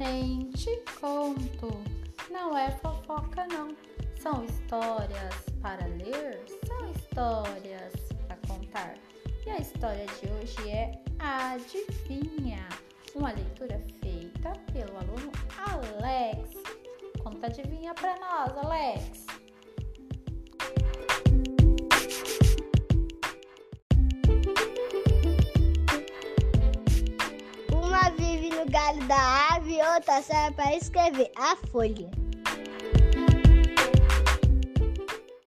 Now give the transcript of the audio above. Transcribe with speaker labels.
Speaker 1: Nem te conto, não é fofoca não. São histórias para ler, são histórias para contar. E a história de hoje é Adivinha, uma leitura feita pelo aluno Alex. Conta adivinha para nós, Alex.
Speaker 2: Uma vive no galho da árvore outra serve para escrever a folha.